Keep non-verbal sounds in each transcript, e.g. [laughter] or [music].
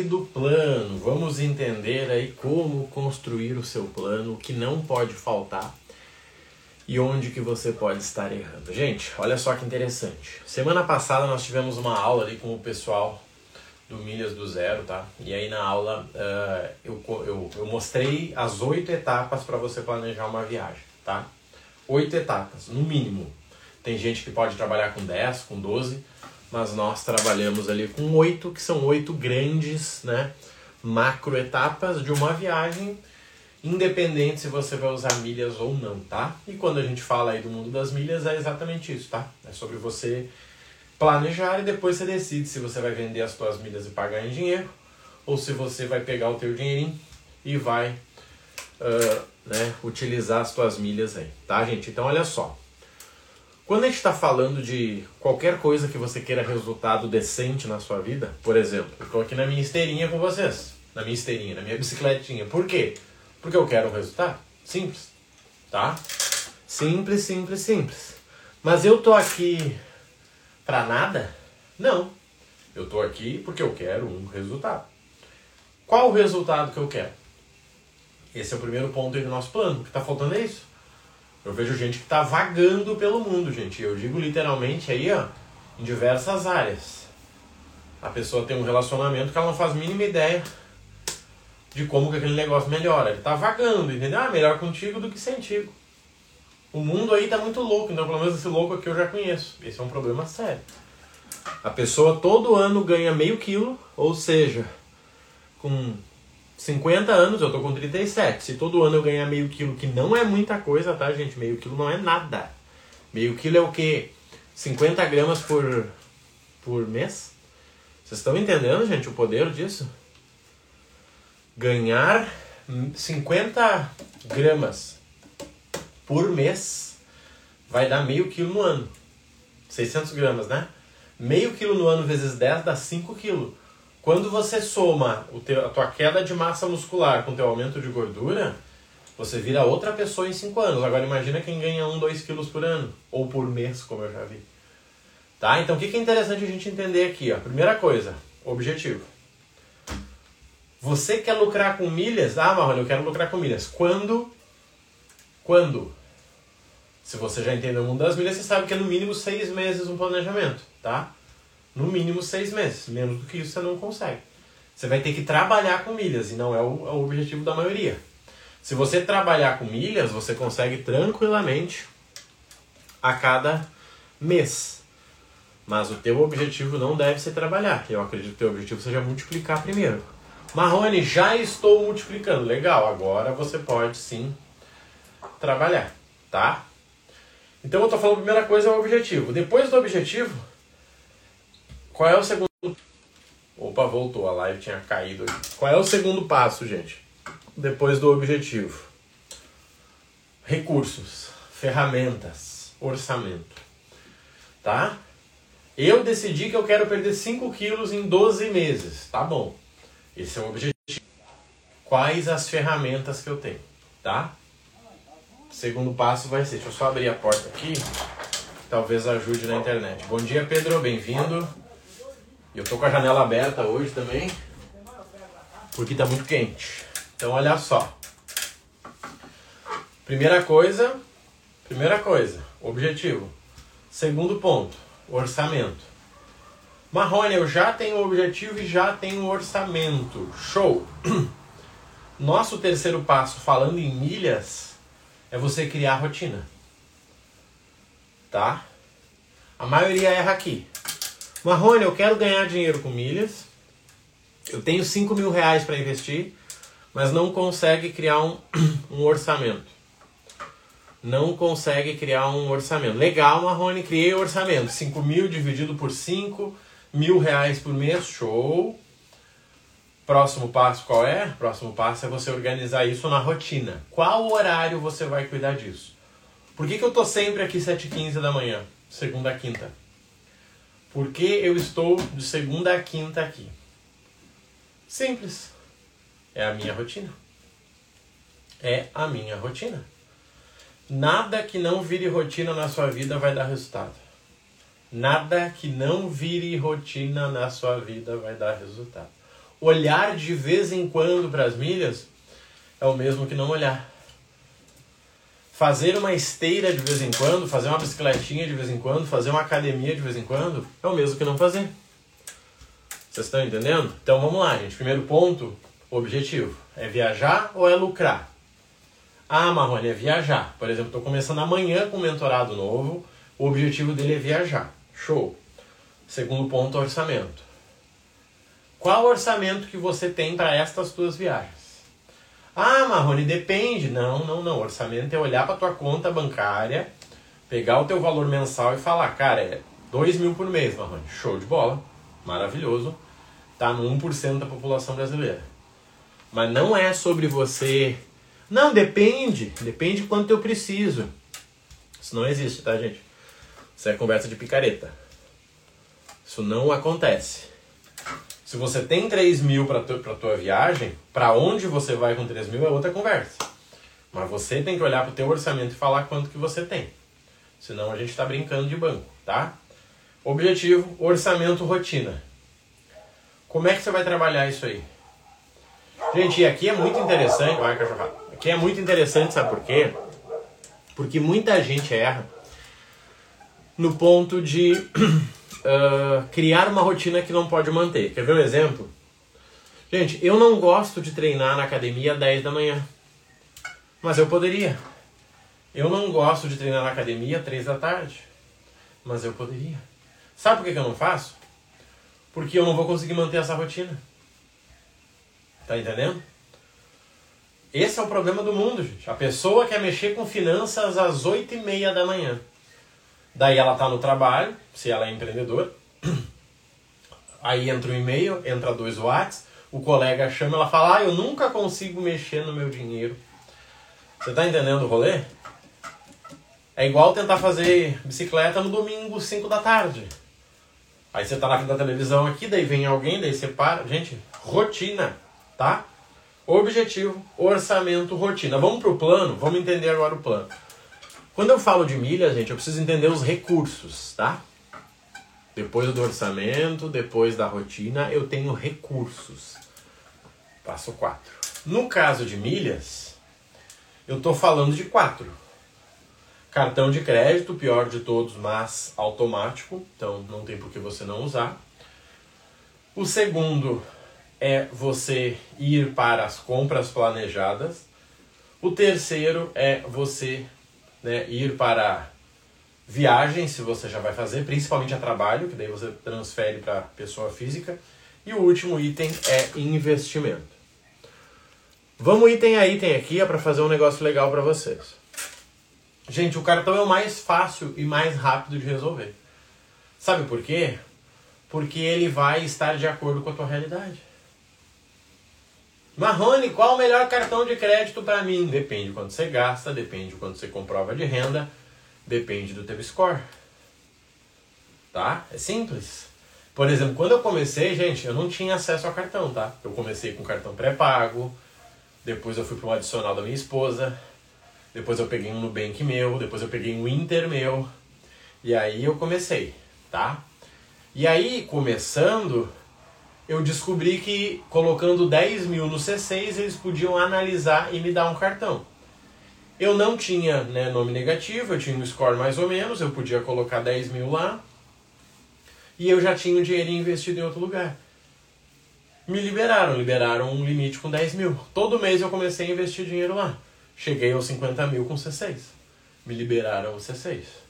do plano, vamos entender aí como construir o seu plano, o que não pode faltar e onde que você pode estar errando. Gente, olha só que interessante. Semana passada nós tivemos uma aula ali com o pessoal do Milhas do Zero, tá? E aí na aula uh, eu, eu, eu mostrei as oito etapas para você planejar uma viagem, tá? Oito etapas, no mínimo. Tem gente que pode trabalhar com 10, com 12, mas nós trabalhamos ali com oito, que são oito grandes né, macro etapas de uma viagem, independente se você vai usar milhas ou não, tá? E quando a gente fala aí do mundo das milhas, é exatamente isso, tá? É sobre você planejar e depois você decide se você vai vender as suas milhas e pagar em dinheiro, ou se você vai pegar o teu dinheirinho e vai uh, né, utilizar as suas milhas aí, tá, gente? Então, olha só. Quando a gente está falando de qualquer coisa que você queira resultado decente na sua vida, por exemplo, eu estou aqui na minha esteirinha com vocês, na minha esteirinha, na minha bicicletinha. Por quê? Porque eu quero um resultado. Simples. Tá? Simples, simples, simples. Mas eu tô aqui para nada? Não. Eu tô aqui porque eu quero um resultado. Qual o resultado que eu quero? Esse é o primeiro ponto do nosso plano. O que está faltando é isso. Eu vejo gente que está vagando pelo mundo, gente. Eu digo literalmente aí, ó, em diversas áreas. A pessoa tem um relacionamento que ela não faz a mínima ideia de como que aquele negócio melhora. Ele está vagando, entendeu? Ah, melhor contigo do que sem tigo. O mundo aí tá muito louco, então pelo menos esse louco aqui eu já conheço. Esse é um problema sério. A pessoa todo ano ganha meio quilo, ou seja, com 50 anos, eu tô com 37. Se todo ano eu ganhar meio quilo, que não é muita coisa, tá, gente? Meio quilo não é nada. Meio quilo é o quê? 50 gramas por, por mês? Vocês estão entendendo, gente, o poder disso? Ganhar 50 gramas por mês vai dar meio quilo no ano. 600 gramas, né? Meio quilo no ano vezes 10 dá 5 quilos. Quando você soma o teu, a tua queda de massa muscular com o teu aumento de gordura, você vira outra pessoa em 5 anos. Agora imagina quem ganha 1, 2 quilos por ano, ou por mês, como eu já vi. Tá? Então o que é interessante a gente entender aqui? Ó? Primeira coisa, objetivo. Você quer lucrar com milhas? Ah, Marrone, eu quero lucrar com milhas. Quando? Quando? Se você já entendeu o mundo das milhas, você sabe que é no mínimo seis meses um planejamento, tá? No mínimo seis meses. Menos do que isso você não consegue. Você vai ter que trabalhar com milhas e não é o, é o objetivo da maioria. Se você trabalhar com milhas, você consegue tranquilamente a cada mês. Mas o teu objetivo não deve ser trabalhar. Eu acredito que o teu objetivo seja multiplicar primeiro. Marrone, já estou multiplicando. Legal, agora você pode sim trabalhar, tá? Então eu estou falando a primeira coisa é o objetivo. Depois do objetivo, qual é o segundo. Opa, voltou, a live tinha caído aqui. Qual é o segundo passo, gente? Depois do objetivo: recursos, ferramentas, orçamento. Tá? Eu decidi que eu quero perder 5 quilos em 12 meses. Tá bom. Esse é o objetivo. Quais as ferramentas que eu tenho? Tá? Segundo passo vai ser. Deixa eu só abrir a porta aqui. Talvez ajude na internet. Bom dia, Pedro. Bem-vindo. Eu tô com a janela aberta hoje também, porque tá muito quente. Então olha só. Primeira coisa, primeira coisa, objetivo. Segundo ponto, orçamento. Marrone, eu já tenho o objetivo e já tenho o orçamento. Show! [clears throat] Nosso terceiro passo, falando em milhas, é você criar rotina. Tá? A maioria erra aqui. Marrone, eu quero ganhar dinheiro com milhas. Eu tenho 5 mil reais para investir, mas não consegue criar um, [clears throat] um orçamento. Não consegue criar um orçamento. Legal, Marrone, criei o orçamento. 5 mil dividido por 5, mil reais por mês, show. Próximo passo qual é? Próximo passo é você organizar isso na rotina. Qual horário você vai cuidar disso? Por que, que eu tô sempre aqui 7h15 da manhã, segunda quinta? Por que eu estou de segunda a quinta aqui? Simples. É a minha rotina. É a minha rotina. Nada que não vire rotina na sua vida vai dar resultado. Nada que não vire rotina na sua vida vai dar resultado. olhar de vez em quando para as milhas é o mesmo que não olhar. Fazer uma esteira de vez em quando, fazer uma bicicletinha de vez em quando, fazer uma academia de vez em quando, é o mesmo que não fazer. Vocês estão entendendo? Então vamos lá, gente. Primeiro ponto, objetivo. É viajar ou é lucrar? Ah, Marrone, é viajar. Por exemplo, estou começando amanhã com um mentorado novo. O objetivo dele é viajar. Show. Segundo ponto, orçamento. Qual orçamento que você tem para estas tuas viagens? Ah, Marrone, depende. Não, não, não. Orçamento é olhar para tua conta bancária, pegar o teu valor mensal e falar, cara, é 2 mil por mês, Marrone. Show de bola. Maravilhoso. Tá no 1% da população brasileira. Mas não é sobre você. Não, depende. Depende quanto eu preciso. Isso não existe, tá, gente? Isso é conversa de picareta. Isso não acontece. Se você tem 3 mil para a tua viagem, para onde você vai com 3 mil é outra conversa. Mas você tem que olhar para o teu orçamento e falar quanto que você tem. Senão a gente está brincando de banco, tá? Objetivo, orçamento, rotina. Como é que você vai trabalhar isso aí? Gente, aqui é muito interessante, vai cachorrada. Aqui é muito interessante, sabe por quê? Porque muita gente erra no ponto de [clears throat] uh, criar uma rotina que não pode manter. Quer ver um exemplo? Gente, eu não gosto de treinar na academia às 10 da manhã. Mas eu poderia. Eu não gosto de treinar na academia às 3 da tarde. Mas eu poderia. Sabe por que, que eu não faço? Porque eu não vou conseguir manter essa rotina. Tá entendendo? Esse é o problema do mundo, gente. A pessoa quer mexer com finanças às 8 e meia da manhã. Daí ela tá no trabalho, se ela é empreendedora. [clears throat] Aí entra um e-mail, entra dois watts, o colega chama, ela fala: "Ah, eu nunca consigo mexer no meu dinheiro". Você tá entendendo o rolê? É igual tentar fazer bicicleta no domingo, 5 da tarde. Aí você tá na frente da televisão aqui, daí vem alguém, daí você para. Gente, rotina, tá? Objetivo, orçamento, rotina. Vamos pro plano? Vamos entender agora o plano. Quando eu falo de milhas, gente, eu preciso entender os recursos, tá? Depois do orçamento, depois da rotina, eu tenho recursos. Passo 4. No caso de milhas, eu estou falando de quatro. Cartão de crédito, pior de todos, mas automático, então não tem por que você não usar. O segundo é você ir para as compras planejadas. O terceiro é você né, ir para viagem, se você já vai fazer, principalmente a trabalho, que daí você transfere para pessoa física. E o último item é investimento. Vamos item a item aqui é para fazer um negócio legal para vocês. Gente, o cartão é o mais fácil e mais rápido de resolver. Sabe por quê? Porque ele vai estar de acordo com a tua realidade. Marrone, qual o melhor cartão de crédito para mim? Depende de quanto você gasta, depende de quanto você comprova de renda, depende do teu score. Tá? É simples. Por exemplo, quando eu comecei, gente, eu não tinha acesso a cartão, tá? Eu comecei com cartão pré-pago, depois eu fui para um adicional da minha esposa, depois eu peguei um Nubank meu, depois eu peguei um Inter meu, e aí eu comecei, tá? E aí, começando, eu descobri que colocando 10 mil no C6 eles podiam analisar e me dar um cartão. Eu não tinha né, nome negativo, eu tinha um score mais ou menos, eu podia colocar 10 mil lá e eu já tinha o dinheiro investido em outro lugar. Me liberaram, liberaram um limite com 10 mil. Todo mês eu comecei a investir dinheiro lá. Cheguei aos 50 mil com C6. Me liberaram o C6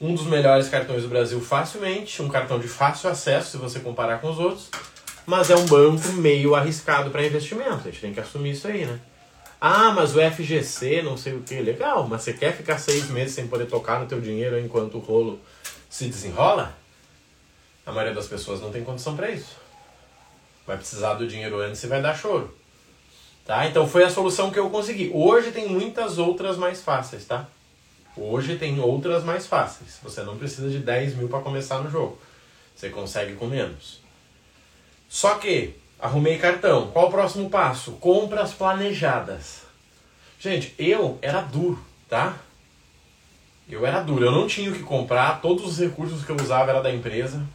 um dos melhores cartões do Brasil facilmente, um cartão de fácil acesso se você comparar com os outros, mas é um banco meio arriscado para investimento, a gente tem que assumir isso aí, né? Ah, mas o FGC, não sei o que, legal, mas você quer ficar seis meses sem poder tocar no teu dinheiro enquanto o rolo se desenrola? A maioria das pessoas não tem condição para isso. Vai precisar do dinheiro antes e vai dar choro. Tá? Então foi a solução que eu consegui. Hoje tem muitas outras mais fáceis, tá? Hoje tem outras mais fáceis. Você não precisa de 10 mil para começar no jogo. Você consegue com menos. Só que, arrumei cartão. Qual o próximo passo? Compras planejadas. Gente, eu era duro, tá? Eu era duro. Eu não tinha o que comprar. Todos os recursos que eu usava era da empresa.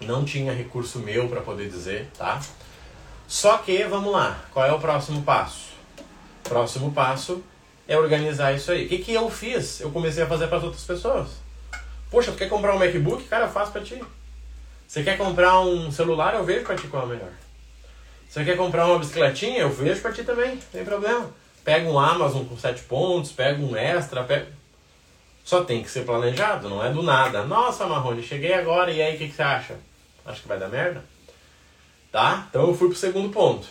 Não tinha recurso meu para poder dizer, tá? Só que, vamos lá, qual é o próximo passo? Próximo passo é organizar isso aí. O que, que eu fiz? Eu comecei a fazer para as outras pessoas. Poxa, tu quer comprar um MacBook? Cara, eu faço para ti. Você quer comprar um celular? Eu vejo para ti qual é o melhor. Você quer comprar uma bicicletinha? Eu vejo para ti também, não tem problema. Pega um Amazon com 7 pontos, pega um extra, pega... Só tem que ser planejado, não é do nada. Nossa, Marrone, cheguei agora e aí o que, que você acha? Acho que vai dar merda? Tá? Então eu fui pro segundo ponto.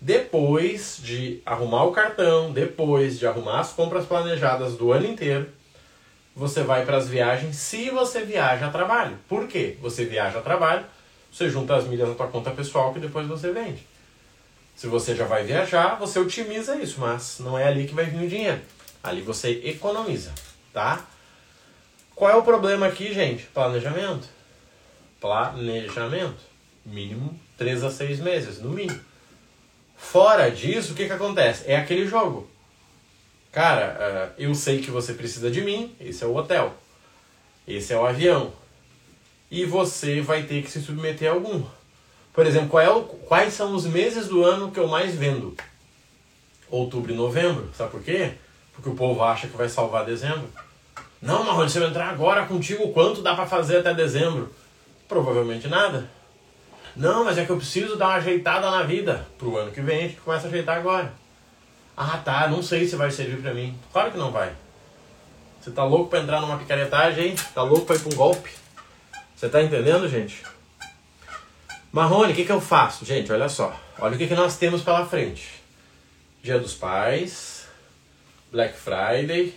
Depois de arrumar o cartão, depois de arrumar as compras planejadas do ano inteiro, você vai para as viagens se você viaja a trabalho. Por quê? Você viaja a trabalho, você junta as milhas na tua conta pessoal que depois você vende. Se você já vai viajar, você otimiza isso, mas não é ali que vai vir o dinheiro. Ali você economiza, tá? Qual é o problema aqui, gente? Planejamento. Planejamento. Mínimo 3 a 6 meses, no mínimo. Fora disso, o que, que acontece? É aquele jogo. Cara, eh, eu sei que você precisa de mim, esse é o hotel. Esse é o avião. E você vai ter que se submeter a algum. Por exemplo, é o, quais são os meses do ano que eu mais vendo? Outubro e novembro. Sabe por quê? Porque o povo acha que vai salvar dezembro. Não, Marrone, se eu entrar agora contigo, quanto dá para fazer até dezembro? Provavelmente nada. Não, mas é que eu preciso dar uma ajeitada na vida. Pro ano que vem a gente começa a ajeitar agora. Ah, tá, não sei se vai servir para mim. Claro que não vai. Você tá louco para entrar numa picaretagem, hein? Tá louco para ir pra um golpe? Você tá entendendo, gente? Marrone, o que, que eu faço? Gente, olha só. Olha o que, que nós temos pela frente. Dia dos Pais, Black Friday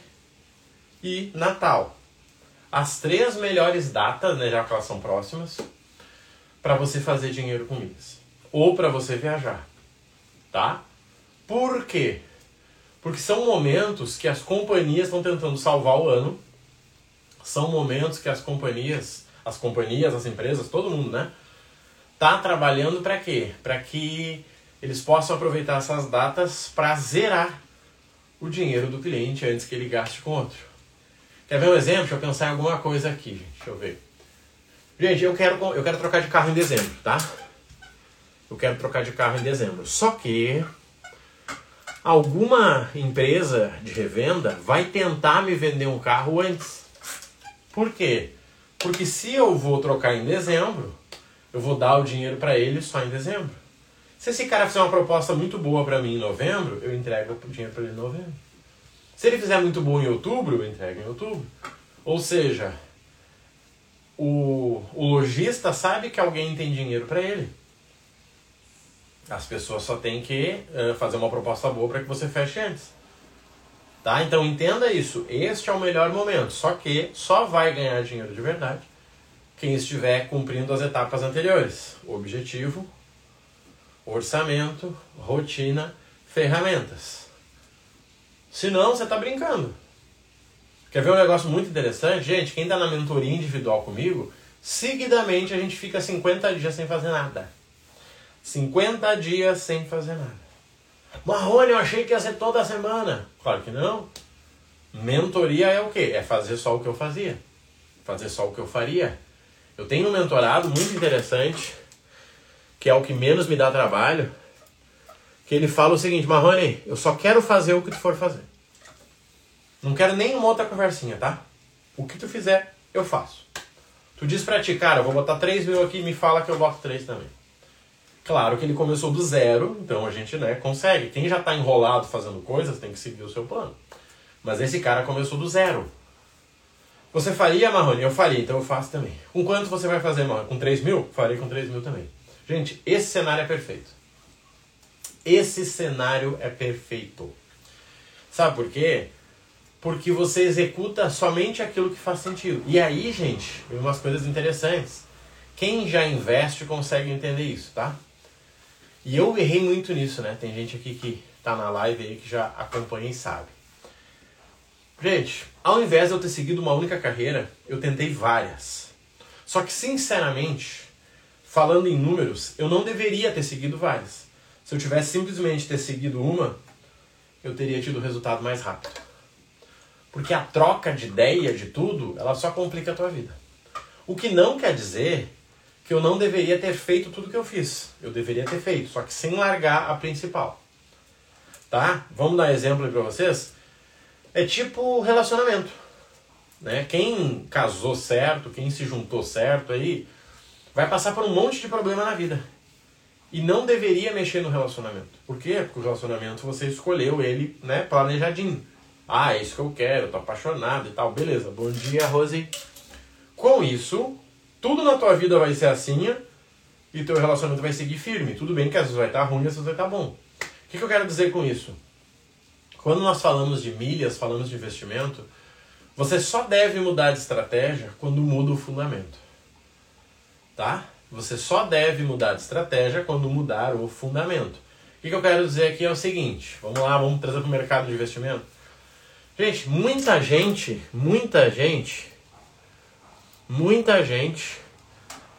e Natal. As três melhores datas, né, já que elas são próximas, para você fazer dinheiro com eles. Ou para você viajar. Tá? Por quê? Porque são momentos que as companhias estão tentando salvar o ano. São momentos que as companhias, as companhias, as empresas, todo mundo, né? Tá trabalhando para quê? Para que eles possam aproveitar essas datas para zerar o dinheiro do cliente antes que ele gaste com outro. Quer ver um exemplo? Deixa eu pensar em alguma coisa aqui, gente. Deixa eu ver. Gente, eu quero, eu quero trocar de carro em dezembro, tá? Eu quero trocar de carro em dezembro. Só que alguma empresa de revenda vai tentar me vender um carro antes. Por quê? Porque se eu vou trocar em dezembro, eu vou dar o dinheiro para ele só em dezembro. Se esse cara fizer uma proposta muito boa para mim em novembro, eu entrego o dinheiro para ele em novembro. Se ele fizer muito bom em outubro, eu entrego em outubro. Ou seja, o, o lojista sabe que alguém tem dinheiro para ele. As pessoas só têm que uh, fazer uma proposta boa para que você feche antes. Tá? Então entenda isso. Este é o melhor momento. Só que só vai ganhar dinheiro de verdade quem estiver cumprindo as etapas anteriores: objetivo, orçamento, rotina, ferramentas. Senão você está brincando. Quer ver um negócio muito interessante? Gente, quem está na mentoria individual comigo, seguidamente a gente fica 50 dias sem fazer nada. 50 dias sem fazer nada. Marrone, eu achei que ia ser toda semana. Claro que não. Mentoria é o quê? É fazer só o que eu fazia. Fazer só o que eu faria. Eu tenho um mentorado muito interessante, que é o que menos me dá trabalho, que ele fala o seguinte, Marrone, eu só quero fazer o que tu for fazer. Não quero nenhuma outra conversinha, tá? O que tu fizer, eu faço. Tu diz pra ti, cara, eu vou botar 3 mil aqui, me fala que eu boto 3 também. Claro que ele começou do zero, então a gente né, consegue. Quem já está enrolado fazendo coisas tem que seguir o seu plano. Mas esse cara começou do zero. Você faria, Marrone? Eu faria, então eu faço também. Com quanto você vai fazer, Marrone? Com 3 mil? Farei com 3 mil também. Gente, esse cenário é perfeito. Esse cenário é perfeito. Sabe por quê? Porque você executa somente aquilo que faz sentido. E aí, gente, umas coisas interessantes. Quem já investe consegue entender isso, tá? E eu errei muito nisso, né? Tem gente aqui que tá na live aí que já acompanha e sabe. Gente, ao invés de eu ter seguido uma única carreira, eu tentei várias. Só que, sinceramente, falando em números, eu não deveria ter seguido várias. Se eu tivesse simplesmente ter seguido uma, eu teria tido resultado mais rápido. Porque a troca de ideia de tudo, ela só complica a tua vida. O que não quer dizer que eu não deveria ter feito tudo que eu fiz. Eu deveria ter feito, só que sem largar a principal. Tá? Vamos dar exemplo pra vocês? É tipo relacionamento. Né? Quem casou certo, quem se juntou certo aí, vai passar por um monte de problema na vida. E não deveria mexer no relacionamento. Por quê? Porque o relacionamento você escolheu ele, né, planejadinho. Ah, é isso que eu quero, tô apaixonado e tal. Beleza, bom dia, Rose. Com isso, tudo na tua vida vai ser assim e teu relacionamento vai seguir firme. Tudo bem que às vezes vai estar ruim, às vezes vai estar bom. O que, que eu quero dizer com isso? Quando nós falamos de milhas, falamos de investimento, você só deve mudar de estratégia quando muda o fundamento. Tá? Você só deve mudar de estratégia quando mudar o fundamento. O que, que eu quero dizer aqui é o seguinte: vamos lá, vamos trazer para o mercado de investimento. Gente, muita gente, muita gente, muita gente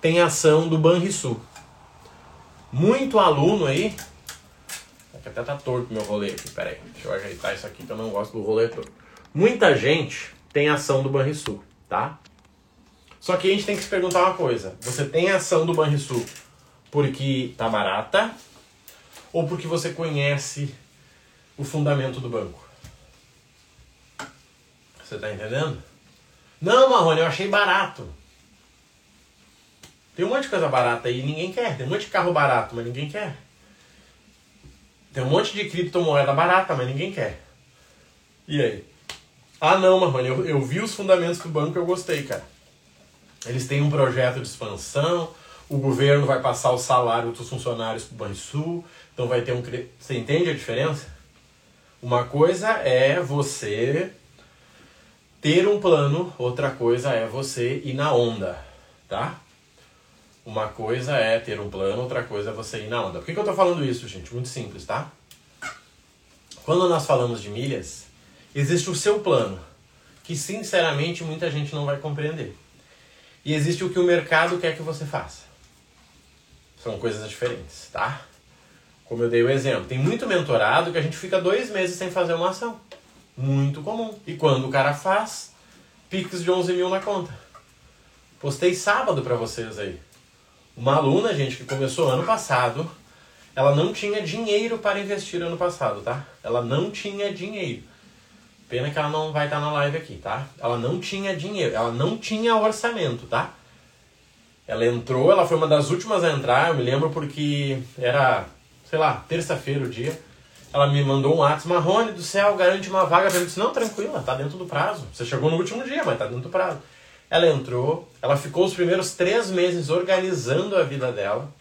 tem ação do Banrisul. Muito aluno aí. Até tá torto meu rolê aqui, peraí. Deixa eu ajeitar isso aqui que eu não gosto do rolê todo. Muita gente tem ação do Banrisul, tá? Só que a gente tem que se perguntar uma coisa: você tem ação do Banrisul porque tá barata ou porque você conhece o fundamento do banco? Você tá entendendo? Não, Marrone, eu achei barato. Tem um monte de coisa barata aí e ninguém quer. Tem um monte de carro barato, mas ninguém quer. Tem um monte de criptomoeda barata, mas ninguém quer. E aí? Ah não, Marrone, eu, eu vi os fundamentos do banco e eu gostei, cara. Eles têm um projeto de expansão, o governo vai passar o salário dos funcionários para o Banrisul, então vai ter um... Você entende a diferença? Uma coisa é você ter um plano, outra coisa é você ir na onda, tá? Uma coisa é ter um plano, outra coisa é você ir na onda. Por que, que eu tô falando isso, gente? Muito simples, tá? Quando nós falamos de milhas, existe o seu plano, que sinceramente muita gente não vai compreender. E existe o que o mercado quer que você faça. São coisas diferentes, tá? Como eu dei o exemplo, tem muito mentorado que a gente fica dois meses sem fazer uma ação. Muito comum. E quando o cara faz, Pix de 11 mil na conta. Postei sábado para vocês aí. Uma aluna, gente, que começou ano passado, ela não tinha dinheiro para investir ano passado, tá? Ela não tinha dinheiro. Pena que ela não vai estar na live aqui, tá? Ela não tinha dinheiro, ela não tinha orçamento, tá? Ela entrou, ela foi uma das últimas a entrar, eu me lembro porque era, sei lá, terça-feira o dia. Ela me mandou um WhatsApp, Marrone do céu, garante uma vaga mim. Eu disse, não, tranquila, tá dentro do prazo. Você chegou no último dia, mas tá dentro do prazo. Ela entrou, ela ficou os primeiros três meses organizando a vida dela,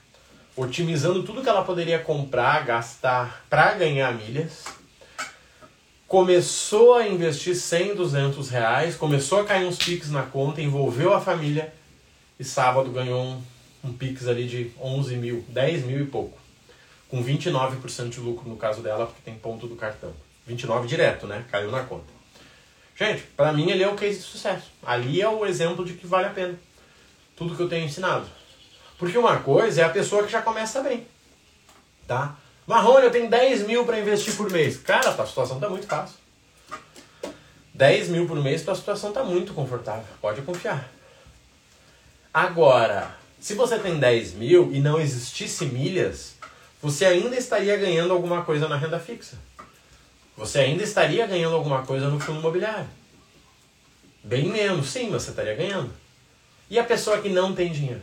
otimizando tudo que ela poderia comprar, gastar para ganhar milhas. Começou a investir 100, 200 reais, começou a cair uns piques na conta, envolveu a família e sábado ganhou um, um pix ali de 11 mil, 10 mil e pouco com 29% de lucro no caso dela, porque tem ponto do cartão. 29 direto, né? Caiu na conta. Gente, para mim ele é o case de sucesso. Ali é o exemplo de que vale a pena. Tudo que eu tenho ensinado. Porque uma coisa é a pessoa que já começa bem. Tá? Marrone, eu tenho 10 mil para investir por mês. Cara, a situação tá muito fácil. 10 mil por mês, tua situação tá muito confortável. Pode confiar. Agora, se você tem 10 mil e não existisse milhas, você ainda estaria ganhando alguma coisa na renda fixa. Você ainda estaria ganhando alguma coisa no fundo imobiliário. Bem menos, sim, mas você estaria ganhando. E a pessoa que não tem dinheiro?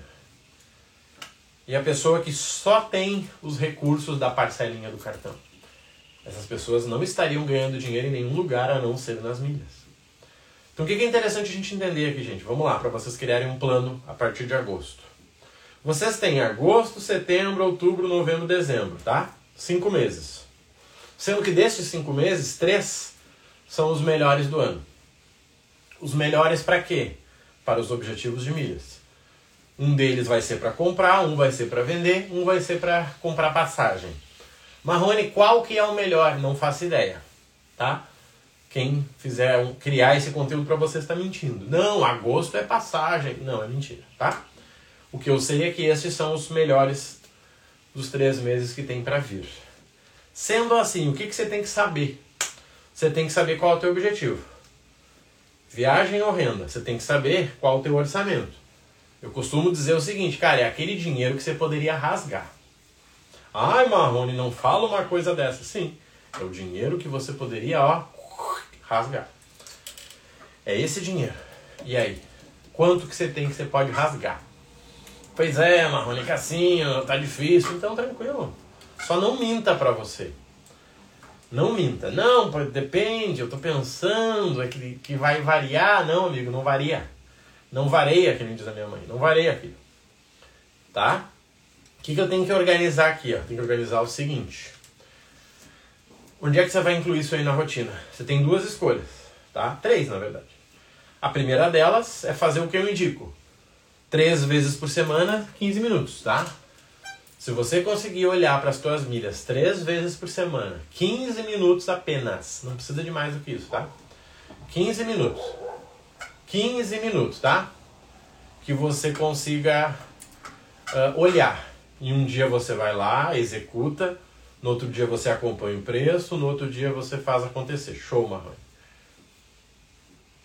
E a pessoa que só tem os recursos da parcelinha do cartão? Essas pessoas não estariam ganhando dinheiro em nenhum lugar a não ser nas milhas. Então o que é interessante a gente entender aqui, gente? Vamos lá, para vocês criarem um plano a partir de agosto. Vocês têm agosto, setembro, outubro, novembro, dezembro, tá? Cinco meses. Sendo que desses cinco meses, três são os melhores do ano. Os melhores para quê? Para os objetivos de milhas. Um deles vai ser para comprar, um vai ser para vender, um vai ser para comprar passagem. Marrone, qual que é o melhor? Não faço ideia, tá? Quem fizer criar esse conteúdo para você está mentindo. Não, agosto é passagem. Não, é mentira, tá? O que eu sei é que esses são os melhores dos três meses que tem para vir. Sendo assim, o que, que você tem que saber? Você tem que saber qual é o teu objetivo. Viagem ou renda? Você tem que saber qual é o teu orçamento. Eu costumo dizer o seguinte, cara, é aquele dinheiro que você poderia rasgar. Ai, Marrone, não fala uma coisa dessa. Sim, é o dinheiro que você poderia, ó, rasgar. É esse dinheiro. E aí? Quanto que você tem que você pode rasgar? Pois é, Marrone, assim, tá difícil. Então, tranquilo. Só não minta pra você. Não minta. Não, depende, eu tô pensando, é que, que vai variar. Não, amigo, não varia. Não vareia, que nem diz a minha mãe. Não vareia, filho. Tá? O que, que eu tenho que organizar aqui? Ó? Tenho que organizar o seguinte. Onde é que você vai incluir isso aí na rotina? Você tem duas escolhas, tá? Três, na verdade. A primeira delas é fazer o que eu indico. Três vezes por semana, 15 minutos, tá? Se você conseguir olhar para as suas milhas três vezes por semana, 15 minutos apenas, não precisa de mais do que isso, tá? 15 minutos. 15 minutos, tá? Que você consiga uh, olhar. E um dia você vai lá, executa, no outro dia você acompanha o preço, no outro dia você faz acontecer. Show, Marrone.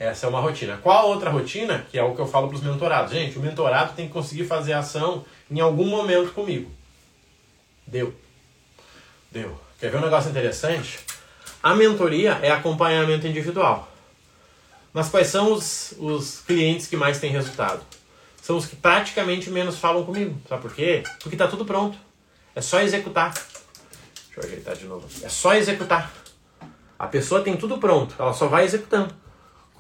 Essa é uma rotina. Qual outra rotina? Que é o que eu falo para os mentorados. Gente, o mentorado tem que conseguir fazer ação em algum momento comigo. Deu. Deu. Quer ver um negócio interessante? A mentoria é acompanhamento individual. Mas quais são os, os clientes que mais têm resultado? São os que praticamente menos falam comigo. Sabe por quê? Porque está tudo pronto. É só executar. Deixa eu ajeitar de novo. É só executar. A pessoa tem tudo pronto, ela só vai executando.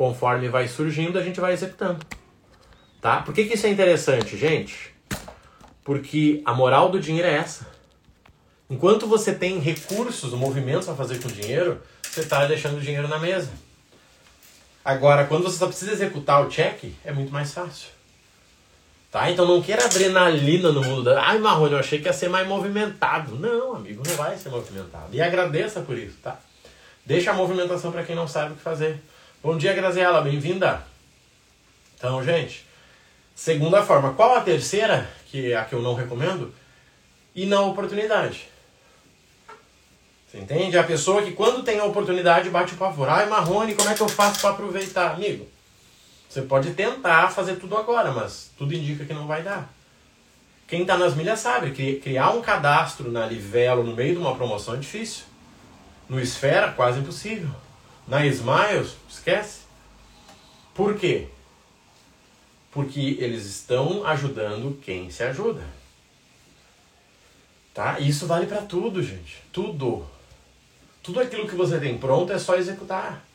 Conforme vai surgindo, a gente vai executando. Tá? Por que, que isso é interessante, gente? Porque a moral do dinheiro é essa. Enquanto você tem recursos, movimentos a fazer com dinheiro, você está deixando o dinheiro na mesa. Agora, quando você só precisa executar o cheque, é muito mais fácil. Tá? Então não queira adrenalina no mundo da. Ai, Marrone, eu achei que ia ser mais movimentado. Não, amigo, não vai ser movimentado. E agradeça por isso, tá? Deixa a movimentação para quem não sabe o que fazer. Bom dia, Graziela, bem-vinda. Então, gente, segunda forma. Qual a terceira, que é a que eu não recomendo? E na oportunidade. Você entende? A pessoa que quando tem a oportunidade bate o pavor. Ai, Marrone, como é que eu faço para aproveitar? Amigo, você pode tentar fazer tudo agora, mas tudo indica que não vai dar. Quem está nas milhas sabe, que criar um cadastro na Livelo no meio de uma promoção é difícil. No Esfera, quase impossível. Na Smiles, esquece. Por quê? Porque eles estão ajudando quem se ajuda. Tá? Isso vale para tudo, gente. Tudo. Tudo aquilo que você tem pronto é só executar.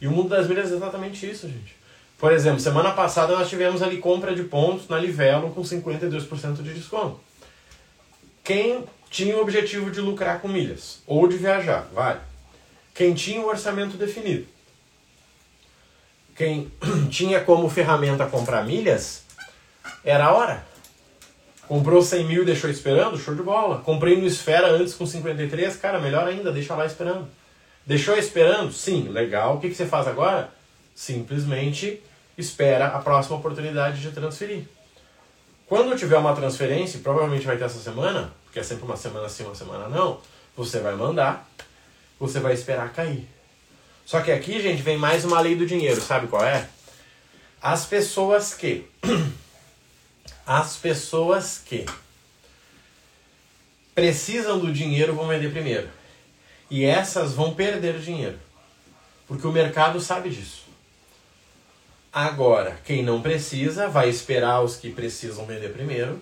E o mundo das milhas é exatamente isso, gente. Por exemplo, semana passada nós tivemos ali compra de pontos na Livelo com 52% de desconto. Quem tinha o objetivo de lucrar com milhas ou de viajar, vale. Quem tinha o orçamento definido. Quem [clears throat] tinha como ferramenta comprar milhas, era a hora. Comprou 100 mil e deixou esperando? Show de bola. Comprei no Esfera antes com 53, cara, melhor ainda, deixa lá esperando. Deixou esperando? Sim, legal. O que, que você faz agora? Simplesmente espera a próxima oportunidade de transferir. Quando tiver uma transferência, provavelmente vai ter essa semana, porque é sempre uma semana sim, uma semana não, você vai mandar, você vai esperar cair. Só que aqui, gente, vem mais uma lei do dinheiro, sabe qual é? As pessoas que [clears throat] as pessoas que precisam do dinheiro vão vender primeiro. E essas vão perder dinheiro. Porque o mercado sabe disso. Agora, quem não precisa vai esperar os que precisam vender primeiro.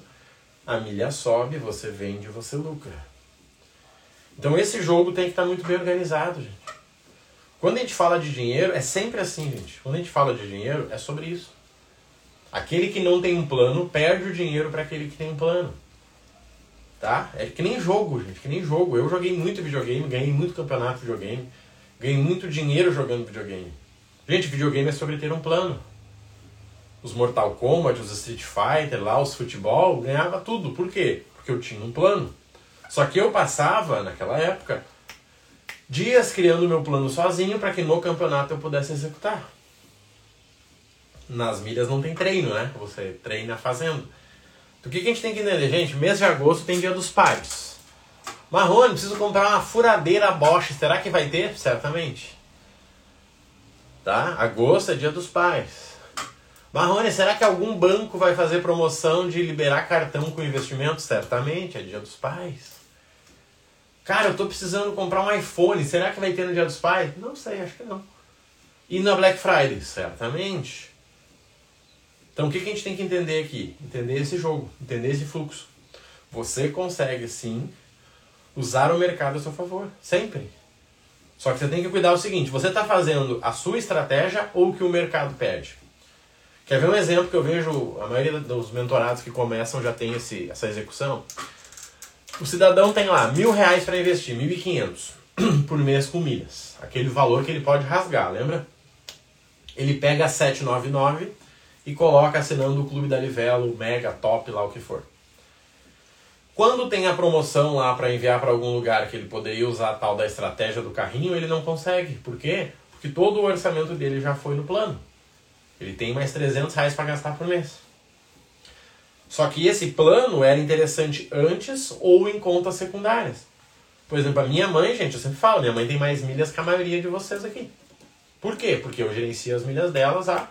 A milha sobe, você vende, você lucra. Então esse jogo tem que estar muito bem organizado, gente. Quando a gente fala de dinheiro, é sempre assim, gente. Quando a gente fala de dinheiro, é sobre isso. Aquele que não tem um plano perde o dinheiro para aquele que tem um plano. Tá? É que nem jogo, gente, que nem jogo. Eu joguei muito videogame, ganhei muito campeonato de videogame, ganhei muito dinheiro jogando videogame. Gente, videogame é sobre ter um plano. Os Mortal Kombat, os Street Fighter, lá, os futebol, ganhava tudo. Por quê? Porque eu tinha um plano. Só que eu passava, naquela época, dias criando meu plano sozinho para que no campeonato eu pudesse executar. Nas milhas não tem treino, né? Você treina fazendo. Então, o que, que a gente tem que entender, gente? Mês de agosto tem dia dos pais. Marrone, preciso comprar uma furadeira Bosch. Será que vai ter? Certamente. Tá? Agosto é dia dos pais. Marrone, será que algum banco vai fazer promoção de liberar cartão com investimento? Certamente, é dia dos pais. Cara, eu tô precisando comprar um iPhone, será que vai ter no dia dos pais? Não sei, acho que não. E na Black Friday? Certamente. Então o que, que a gente tem que entender aqui? Entender esse jogo, entender esse fluxo. Você consegue sim usar o mercado a seu favor, sempre. Só que você tem que cuidar o seguinte: você está fazendo a sua estratégia ou o que o mercado pede? Quer ver um exemplo que eu vejo, a maioria dos mentorados que começam já tem esse, essa execução? O cidadão tem lá mil reais para investir, mil e quinhentos [clears throat] por mês com milhas. Aquele valor que ele pode rasgar, lembra? Ele pega 799 e coloca assinando o Clube da Livelo, Mega, Top, lá o que for. Quando tem a promoção lá para enviar para algum lugar que ele poderia usar a tal da estratégia do carrinho, ele não consegue. Por quê? Porque todo o orçamento dele já foi no plano. Ele tem mais 300 reais para gastar por mês. Só que esse plano era interessante antes ou em contas secundárias. Por exemplo, a minha mãe, gente, eu sempre falo, minha mãe tem mais milhas que a maioria de vocês aqui. Por quê? Porque eu gerencio as milhas delas há.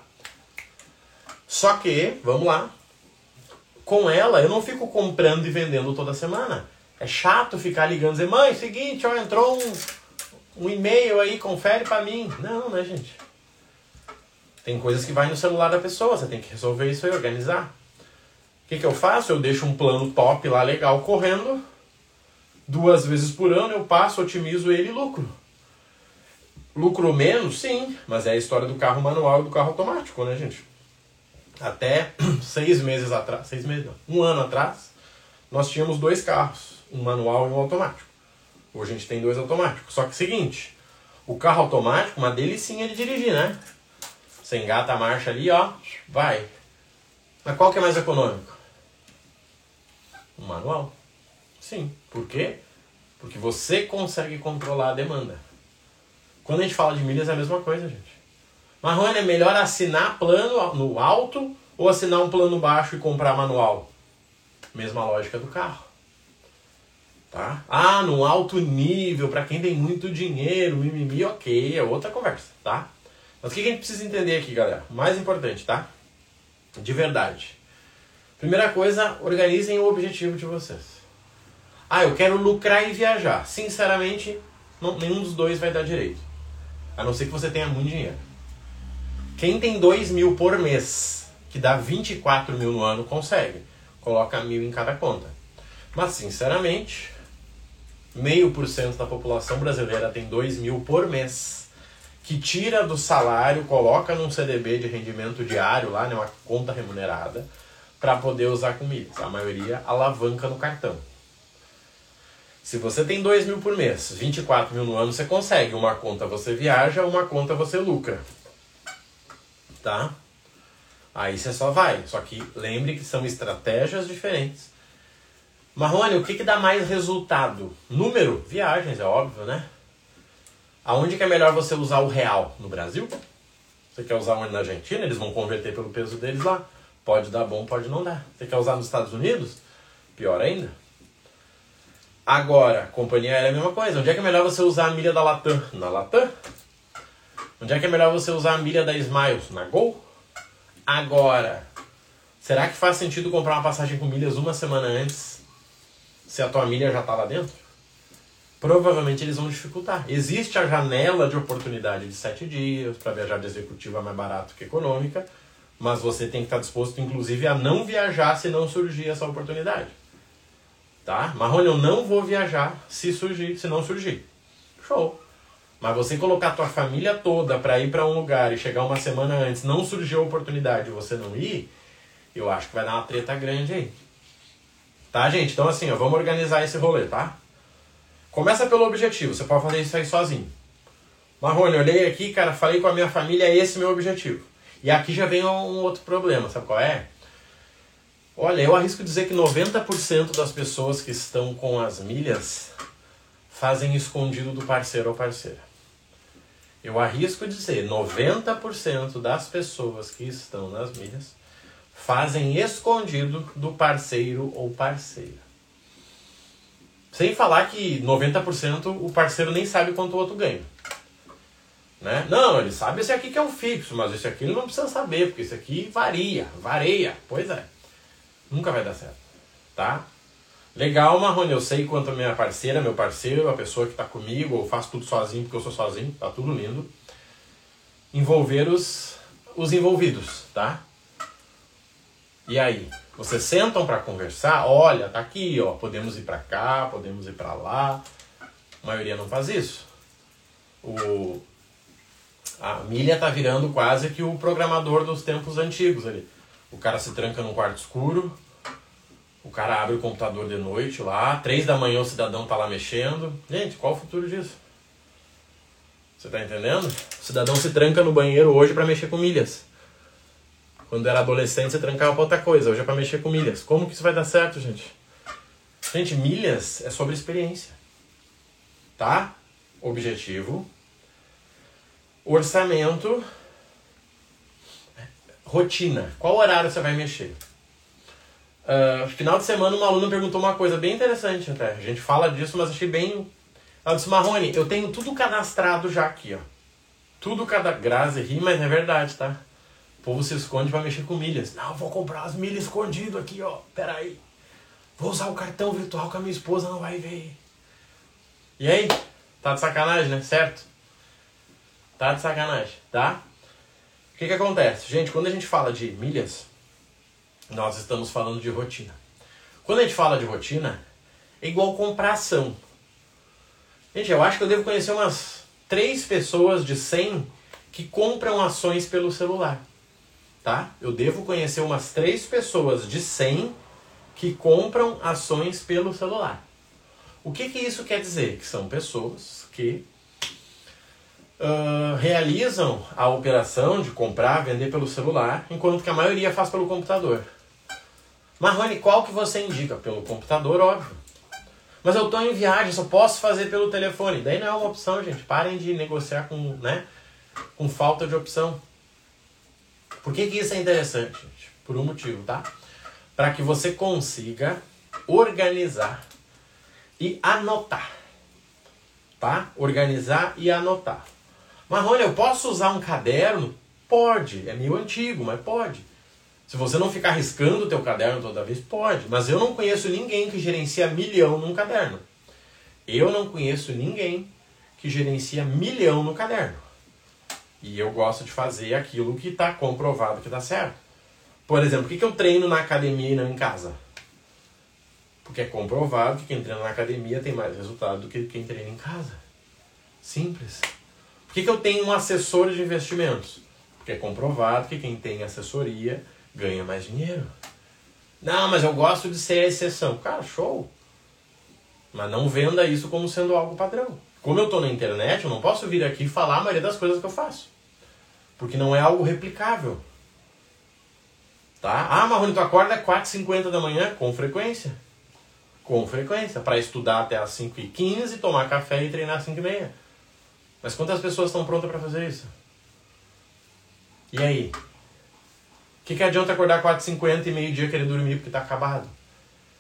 Só que, vamos lá, com ela eu não fico comprando e vendendo toda semana. É chato ficar ligando e dizer, mãe, seguinte, ó, entrou um, um e-mail aí, confere para mim. Não, né, gente? Tem coisas que vai no celular da pessoa, você tem que resolver isso aí, organizar. O que, que eu faço? Eu deixo um plano top lá, legal, correndo. Duas vezes por ano eu passo, otimizo ele e lucro. Lucro menos? Sim, mas é a história do carro manual e do carro automático, né, gente? Até [clears throat] seis meses atrás, seis meses não, um ano atrás, nós tínhamos dois carros, um manual e um automático. Hoje a gente tem dois automáticos. Só que seguinte, o carro automático, uma delicinha de dirigir, né? Você engata a marcha ali, ó, vai. Mas qual que é mais econômico? O manual. Sim. Por quê? Porque você consegue controlar a demanda. Quando a gente fala de milhas é a mesma coisa, gente. Marrone, é melhor assinar plano no alto ou assinar um plano baixo e comprar manual? Mesma lógica do carro. Tá? Ah, no alto nível, para quem tem muito dinheiro, mimimi, ok, é outra conversa, tá? Mas o que a gente precisa entender aqui, galera? Mais importante, tá? De verdade. Primeira coisa, organizem o objetivo de vocês. Ah, eu quero lucrar e viajar. Sinceramente, não, nenhum dos dois vai dar direito. A não ser que você tenha muito dinheiro. Quem tem 2 mil por mês, que dá 24 mil no ano, consegue. Coloca mil em cada conta. Mas, sinceramente, meio por cento da população brasileira tem 2 mil por mês, que tira do salário, coloca num CDB de rendimento diário lá, né, uma conta remunerada, para poder usar com. A maioria alavanca no cartão. Se você tem 2 mil por mês, 24 mil no ano, você consegue. Uma conta você viaja, uma conta você lucra. Tá? Aí você só vai. Só que lembre que são estratégias diferentes. Marrone, o que, que dá mais resultado? Número? Viagens, é óbvio, né? Aonde que é melhor você usar o real? No Brasil? Você quer usar onde na Argentina? Eles vão converter pelo peso deles lá. Pode dar bom, pode não dar. Você quer usar nos Estados Unidos? Pior ainda. Agora, companhia aérea é a mesma coisa. Onde é que é melhor você usar a milha da Latam? Na Latam. Onde é que é melhor você usar a milha da Smiles? Na Gol. Agora, será que faz sentido comprar uma passagem com milhas uma semana antes se a tua milha já está lá dentro? Provavelmente eles vão dificultar. Existe a janela de oportunidade de sete dias para viajar de executiva mais barato que econômica, mas você tem que estar disposto, inclusive, a não viajar se não surgir essa oportunidade. Tá? Marrone, eu não vou viajar se surgir, se não surgir. Show. Mas você colocar a tua família toda para ir para um lugar e chegar uma semana antes, não surgiu a oportunidade e você não ir, eu acho que vai dar uma treta grande aí. Tá, gente? Então assim, ó, vamos organizar esse rolê, tá? Começa pelo objetivo, você pode fazer isso aí sozinho. Marrone, olhei aqui, cara, falei com a minha família, é esse meu objetivo. E aqui já vem um outro problema, sabe qual é? Olha, eu arrisco dizer que 90% das pessoas que estão com as milhas fazem escondido do parceiro ou parceira. Eu arrisco dizer, 90% das pessoas que estão nas milhas fazem escondido do parceiro ou parceira. Sem falar que 90% o parceiro nem sabe quanto o outro ganha. Né? Não, ele sabe esse aqui que é o fixo, mas esse aqui ele não precisa saber, porque esse aqui varia, varia. Pois é. Nunca vai dar certo. Tá? Legal, Marrone, eu sei quanto a minha parceira, meu parceiro, a pessoa que está comigo, eu faço tudo sozinho porque eu sou sozinho, tá tudo lindo. Envolver os, os envolvidos, tá? E aí? Vocês sentam para conversar? Olha, tá aqui, ó, podemos ir para cá, podemos ir para lá. A maioria não faz isso. O, a milha tá virando quase que o programador dos tempos antigos ali. O cara se tranca num quarto escuro, o cara abre o computador de noite lá, três da manhã o cidadão tá lá mexendo. Gente, qual o futuro disso? Você tá entendendo? O cidadão se tranca no banheiro hoje para mexer com milhas. Quando era adolescente, você trancava pra outra coisa. Hoje é pra mexer com milhas. Como que isso vai dar certo, gente? Gente, milhas é sobre experiência. Tá? Objetivo. Orçamento. Rotina. Qual horário você vai mexer? Uh, final de semana, uma aluna perguntou uma coisa bem interessante até. A gente fala disso, mas achei bem. Ela disse: Marrone, eu tenho tudo cadastrado já aqui, ó. Tudo cada. Grazi ri, mas é verdade, tá? O povo se esconde para mexer com milhas. Não, vou comprar as milhas escondido aqui, ó. Pera aí. Vou usar o cartão virtual que a minha esposa não vai ver. E aí? Tá de sacanagem, né? Certo? Tá de sacanagem, tá? O que que acontece? Gente, quando a gente fala de milhas, nós estamos falando de rotina. Quando a gente fala de rotina, é igual comprar ação. Gente, eu acho que eu devo conhecer umas três pessoas de 100 que compram ações pelo celular tá? Eu devo conhecer umas três pessoas de 100 que compram ações pelo celular. O que, que isso quer dizer? Que são pessoas que realizam a operação de comprar, vender pelo celular, enquanto que a maioria faz pelo computador. Marrone, qual que você indica? Pelo computador, óbvio. Mas eu estou em viagem, só posso fazer pelo telefone. Daí não é uma opção, gente. Parem de negociar com, né, com falta de opção. Por que, que isso é interessante, gente? Por um motivo, tá? Para que você consiga organizar e anotar. Tá? Organizar e anotar. Marrone, eu posso usar um caderno? Pode. É meio antigo, mas pode. Se você não ficar riscando o teu caderno toda vez, pode. Mas eu não conheço ninguém que gerencia milhão num caderno. Eu não conheço ninguém que gerencia milhão no caderno. E eu gosto de fazer aquilo que está comprovado que dá certo. Por exemplo, por que, que eu treino na academia e não em casa? Porque é comprovado que quem treina na academia tem mais resultado do que quem treina em casa. Simples. Por que, que eu tenho um assessor de investimentos? Porque é comprovado que quem tem assessoria ganha mais dinheiro. Não, mas eu gosto de ser a exceção. Cara, show. Mas não venda isso como sendo algo padrão. Como eu estou na internet, eu não posso vir aqui falar a maioria das coisas que eu faço. Porque não é algo replicável. Tá? Ah, Marrone, tu acorda às 4h50 da manhã? Com frequência. Com frequência. Para estudar até às 5h15, tomar café e treinar às 5h30. Mas quantas pessoas estão prontas para fazer isso? E aí? O que, que adianta acordar 4h50 e meio-dia querer dormir porque está acabado?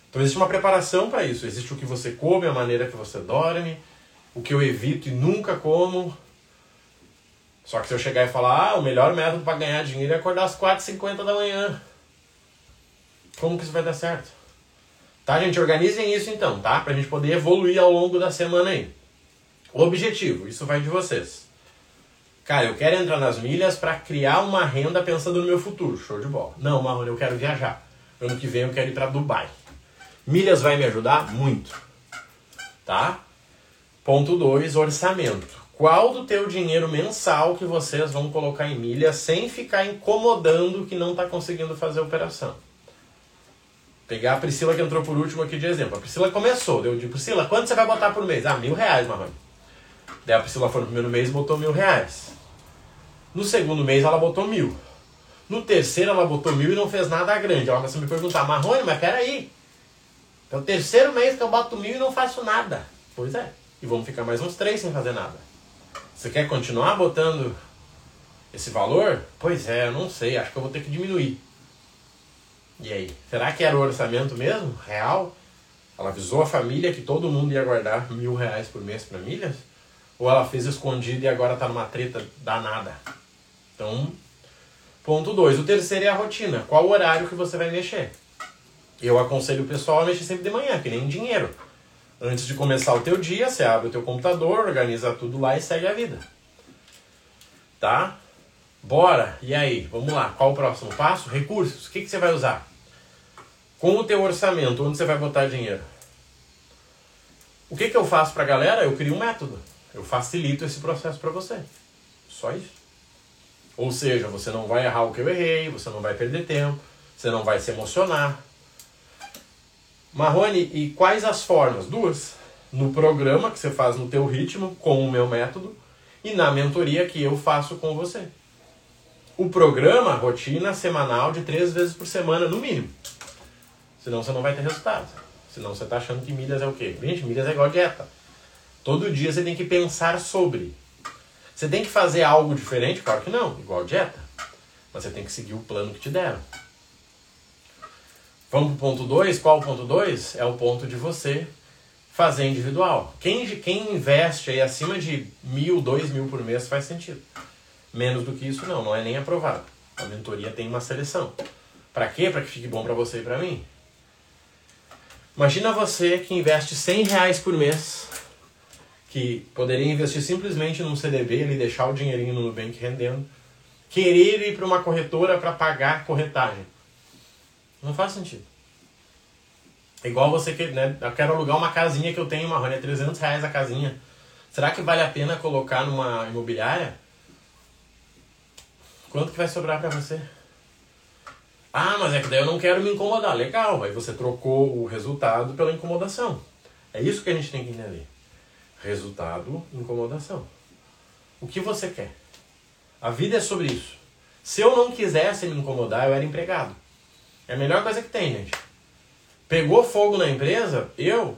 Então existe uma preparação para isso. Existe o que você come, a maneira que você dorme, o que eu evito e nunca como. Só que se eu chegar e falar, ah, o melhor método para ganhar dinheiro é acordar às 4h50 da manhã. Como que isso vai dar certo? Tá, gente? Organizem isso então, tá? Pra gente poder evoluir ao longo da semana aí. O objetivo, isso vai de vocês. Cara, eu quero entrar nas milhas para criar uma renda pensando no meu futuro. Show de bola. Não, Marrone, eu quero viajar. Ano que vem eu quero ir para Dubai. Milhas vai me ajudar? Muito. Tá? Ponto 2, orçamento. Qual do teu dinheiro mensal que vocês vão colocar em milha sem ficar incomodando que não está conseguindo fazer a operação? Pegar a Priscila que entrou por último aqui de exemplo. A Priscila começou, deu de Priscila, quanto você vai botar por mês? Ah, mil reais, Marrone. Daí a Priscila foi no primeiro mês e botou mil reais. No segundo mês ela botou mil. No terceiro ela botou mil e não fez nada grande. Ela começou a me perguntar, Marrone, mas peraí. É o terceiro mês que eu boto mil e não faço nada. Pois é e vamos ficar mais uns três sem fazer nada. Você quer continuar botando esse valor? Pois é, eu não sei, acho que eu vou ter que diminuir. E aí, será que era o orçamento mesmo? Real? Ela avisou a família que todo mundo ia guardar mil reais por mês para milhas? Ou ela fez escondido e agora está numa treta danada. Então, ponto 2. O terceiro é a rotina. Qual o horário que você vai mexer? Eu aconselho o pessoal a mexer sempre de manhã, que nem dinheiro. Antes de começar o teu dia, você abre o teu computador, organiza tudo lá e segue a vida. Tá? Bora! E aí? Vamos lá. Qual o próximo passo? Recursos. O que, que você vai usar? Com o teu orçamento, onde você vai botar dinheiro? O que, que eu faço para a galera? Eu crio um método. Eu facilito esse processo para você. Só isso. Ou seja, você não vai errar o que eu errei, você não vai perder tempo, você não vai se emocionar. Marrone, e quais as formas? Duas. No programa que você faz no teu ritmo, com o meu método, e na mentoria que eu faço com você. O programa, rotina semanal de três vezes por semana, no mínimo. Senão você não vai ter resultado. Senão você está achando que milhas é o quê? Gente, milhas é igual dieta. Todo dia você tem que pensar sobre. Você tem que fazer algo diferente? Claro que não, igual dieta. Mas você tem que seguir o plano que te deram. Vamos para o ponto 2. Qual o ponto 2? É o ponto de você fazer individual. Quem, quem investe aí acima de mil, dois mil por mês faz sentido. Menos do que isso não, não é nem aprovado. A mentoria tem uma seleção. Para quê? Para que fique bom para você e para mim. Imagina você que investe 100 reais por mês, que poderia investir simplesmente num CDB e deixar o dinheirinho no Nubank rendendo, querer ir para uma corretora para pagar corretagem. Não faz sentido. Igual você que, né, eu quero alugar uma casinha que eu tenho, uma é 300 reais a casinha. Será que vale a pena colocar numa imobiliária? Quanto que vai sobrar para você? Ah, mas é que daí eu não quero me incomodar. Legal, aí você trocou o resultado pela incomodação. É isso que a gente tem que entender. Resultado, incomodação. O que você quer? A vida é sobre isso. Se eu não quisesse me incomodar, eu era empregado. É a melhor coisa que tem, gente. Pegou fogo na empresa, eu.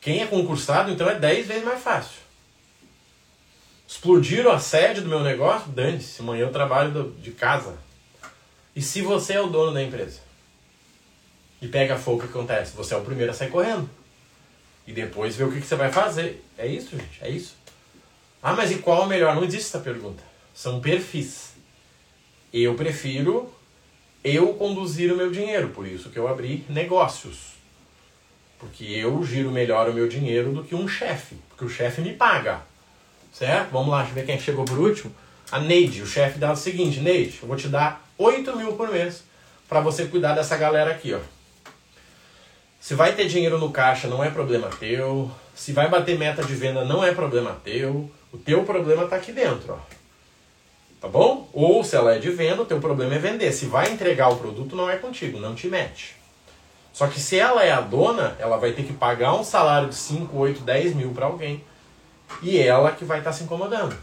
Quem é concursado, então é 10 vezes mais fácil. Explodiram a sede do meu negócio? Dane-se, amanhã eu trabalho do, de casa. E se você é o dono da empresa? E pega fogo, o que acontece? Você é o primeiro a sair correndo. E depois ver o que, que você vai fazer. É isso, gente, é isso. Ah, mas e qual é o melhor? Não existe essa pergunta. São perfis. Eu prefiro eu conduzir o meu dinheiro, por isso que eu abri negócios. Porque eu giro melhor o meu dinheiro do que um chefe, porque o chefe me paga. Certo? Vamos lá, deixa eu ver quem chegou por último. A Neide, o chefe dela é o seguinte, Neide, eu vou te dar 8 mil por mês para você cuidar dessa galera aqui, ó. Se vai ter dinheiro no caixa, não é problema teu. Se vai bater meta de venda, não é problema teu. O teu problema está aqui dentro, ó. Tá bom? Ou se ela é de venda, o teu problema é vender. Se vai entregar o produto, não é contigo, não te mete. Só que se ela é a dona, ela vai ter que pagar um salário de 5, 8, 10 mil para alguém e ela que vai estar tá se incomodando.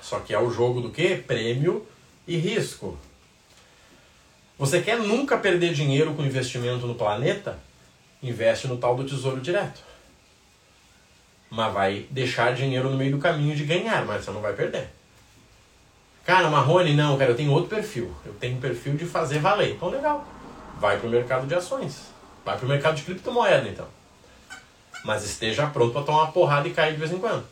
Só que é o jogo do que? Prêmio e risco. Você quer nunca perder dinheiro com investimento no planeta? Investe no tal do tesouro direto. Mas vai deixar dinheiro no meio do caminho de ganhar, mas você não vai perder. Cara, Marrone, não, cara, eu tenho outro perfil. Eu tenho um perfil de fazer valer. Então, legal. Vai para o mercado de ações. Vai para o mercado de criptomoeda, então. Mas esteja pronto para tomar uma porrada e cair de vez em quando.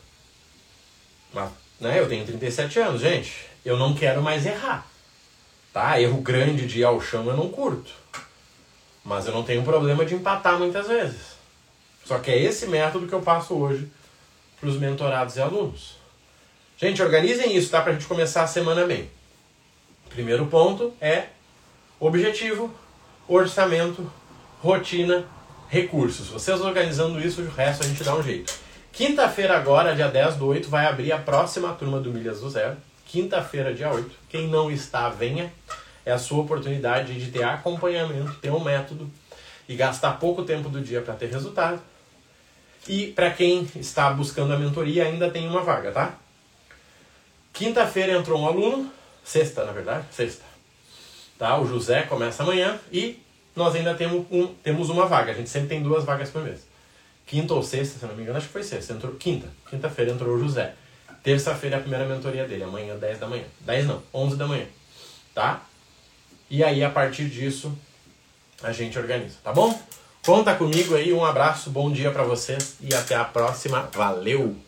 Mas, né, eu tenho 37 anos, gente. Eu não quero mais errar. Tá? Erro grande de ir ao chão eu não curto. Mas eu não tenho problema de empatar muitas vezes. Só que é esse método que eu passo hoje para os mentorados e alunos. Gente, organizem isso, tá? Para a gente começar a semana bem. Primeiro ponto é objetivo, orçamento, rotina recursos. Vocês organizando isso, o resto a gente dá um jeito. Quinta-feira agora, dia 10 do 8, vai abrir a próxima turma do Milhas do Zero. Quinta-feira, dia 8. Quem não está, venha. É a sua oportunidade de ter acompanhamento, ter um método e gastar pouco tempo do dia para ter resultado. E para quem está buscando a mentoria, ainda tem uma vaga, tá? Quinta-feira entrou um aluno, sexta, na verdade, sexta. Tá? O José começa amanhã e nós ainda temos, um, temos uma vaga. A gente sempre tem duas vagas por mês. Quinta ou sexta, se não me engano, acho que foi sexta. Entrou, quinta. Quinta-feira entrou o José. Terça-feira é a primeira mentoria dele. Amanhã, 10 da manhã. 10 não, 11 da manhã. Tá? E aí, a partir disso, a gente organiza. Tá bom? Conta comigo aí, um abraço, bom dia para vocês e até a próxima. Valeu!